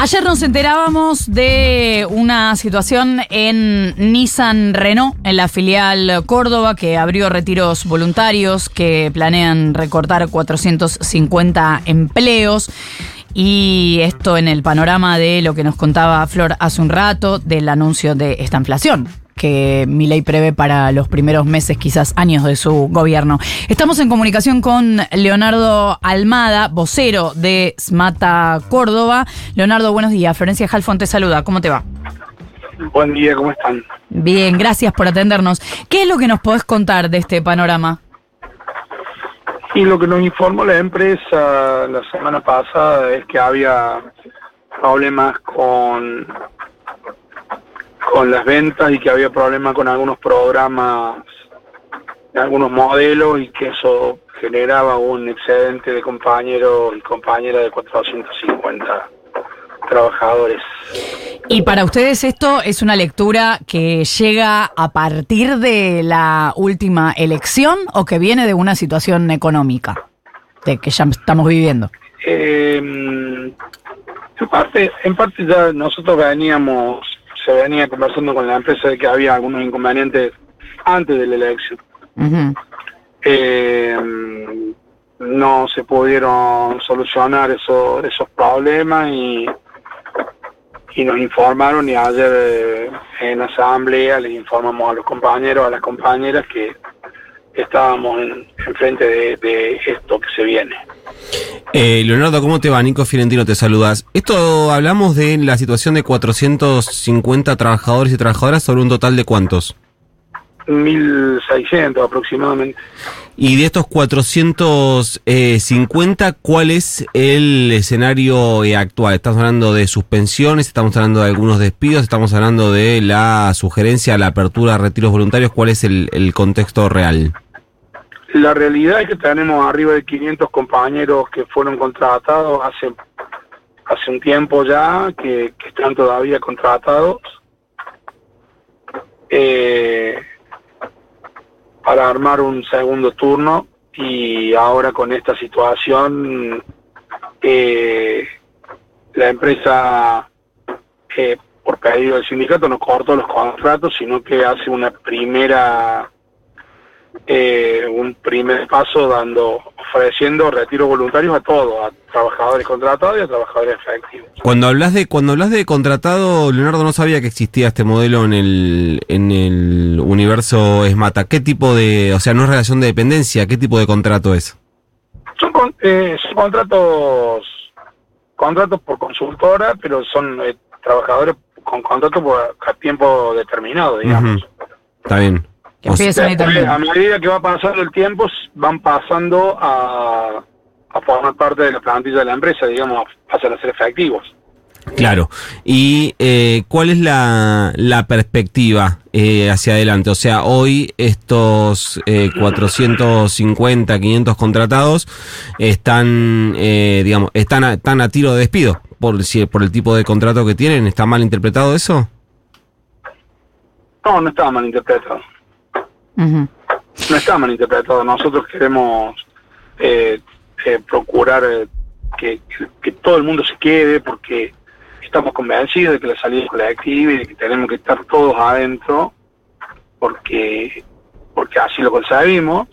Ayer nos enterábamos de una situación en Nissan Renault, en la filial Córdoba, que abrió retiros voluntarios que planean recortar 450 empleos. Y esto en el panorama de lo que nos contaba Flor hace un rato, del anuncio de esta inflación que ley prevé para los primeros meses, quizás años de su gobierno. Estamos en comunicación con Leonardo Almada, vocero de SMATA Córdoba. Leonardo, buenos días. Florencia Jalfón te saluda. ¿Cómo te va? Buen día, ¿cómo están? Bien, gracias por atendernos. ¿Qué es lo que nos podés contar de este panorama? Y lo que nos informó la empresa la semana pasada es que había problemas con con las ventas y que había problemas con algunos programas, algunos modelos y que eso generaba un excedente de compañeros y compañeras de 450 trabajadores. ¿Y para ustedes esto es una lectura que llega a partir de la última elección o que viene de una situación económica de que ya estamos viviendo? Eh, en parte, en parte ya nosotros veníamos se venía conversando con la empresa de que había algunos inconvenientes antes de la elección. Eh, no se pudieron solucionar esos, esos problemas y, y nos informaron y ayer eh, en asamblea les informamos a los compañeros, a las compañeras que estábamos en, frente de, de esto que se viene. Eh, Leonardo, ¿cómo te va? Nico Fiorentino, te saludas. Esto hablamos de la situación de 450 trabajadores y trabajadoras sobre un total de cuántos? 1.600 aproximadamente. Y de estos 450, ¿cuál es el escenario actual? Estamos hablando de suspensiones, estamos hablando de algunos despidos, estamos hablando de la sugerencia a la apertura de retiros voluntarios. ¿Cuál es el, el contexto real? La realidad es que tenemos arriba de 500 compañeros que fueron contratados hace hace un tiempo ya, que, están todavía contratados, eh, para armar un segundo turno y ahora con esta situación eh, la empresa eh, por pedido del sindicato no cortó los contratos, sino que hace una primera eh, un primer paso dando ofreciendo retiros voluntarios a todos, a trabajadores contratados y a trabajadores efectivos. Cuando hablas de cuando hablas de contratado, Leonardo no sabía que existía este modelo en el en el universo Esmata. ¿Qué tipo de, o sea, no es relación de dependencia, qué tipo de contrato es? Son, eh, son contratos contratos por consultora, pero son eh, trabajadores con contrato por a tiempo determinado, digamos. Está bien. A medida que va pasando el tiempo, van pasando a, formar parte de la plantilla de la empresa, digamos, pasan a ser efectivos. Claro. ¿Y eh, cuál es la, la perspectiva eh, hacia adelante? O sea, hoy estos eh, 450, 500 contratados están, eh, digamos, están a, están a tiro de despido por, por el tipo de contrato que tienen. ¿Está mal interpretado eso? No, no está mal interpretado. No está mal interpretado. Nosotros queremos eh, eh, procurar eh, que, todo el mundo se quede porque estamos convencidos de que la salida es colectiva y de que tenemos que estar todos adentro porque porque así lo conseguimos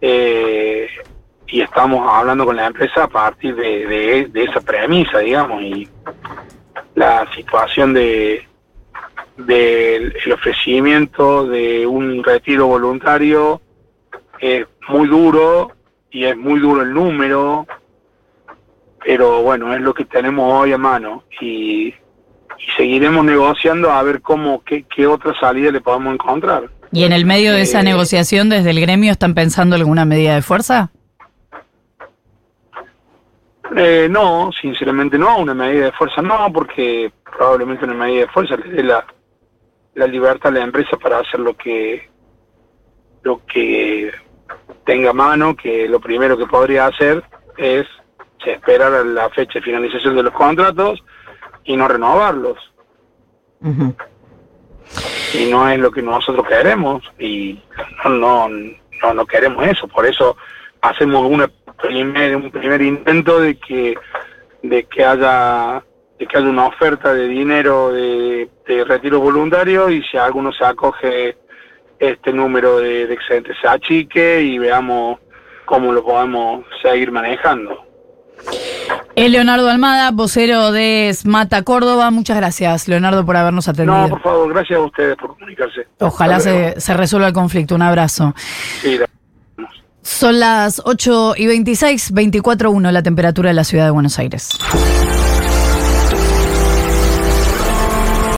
y estamos hablando con la empresa a partir de esa premisa, digamos, y la situación de, del ofrecimiento de un retiro voluntario es muy duro y es muy duro el número, pero bueno, es lo que tenemos hoy a mano y, seguiremos negociando a ver cómo, qué, qué, otra salida le podemos encontrar. ¿Y en el medio de esa eh, negociación desde el gremio están pensando alguna medida de fuerza? Eh, no, sinceramente no, una medida de fuerza no, porque probablemente una medida de fuerza le dé la, la libertad de la empresa para hacer lo que lo que tenga mano, que lo primero que podría hacer es esperar a la fecha de finalización de los contratos y no renovarlos. Y no es lo que nosotros queremos y no, no, no, queremos eso, por eso hacemos una primer, un primer intento de que de que haya que haya una oferta de dinero de, de retiro voluntario y si alguno se acoge este número de, de excedentes se achique y veamos cómo lo podemos seguir manejando. Es Leonardo Almada, vocero de Smata Córdoba. Muchas gracias, Leonardo, por habernos atendido. No, por favor, gracias a ustedes por comunicarse. Ojalá se, se, resuelva el conflicto. Un abrazo. Sí, Son las 8 y 26, 24.1 la temperatura de la ciudad de Buenos Aires.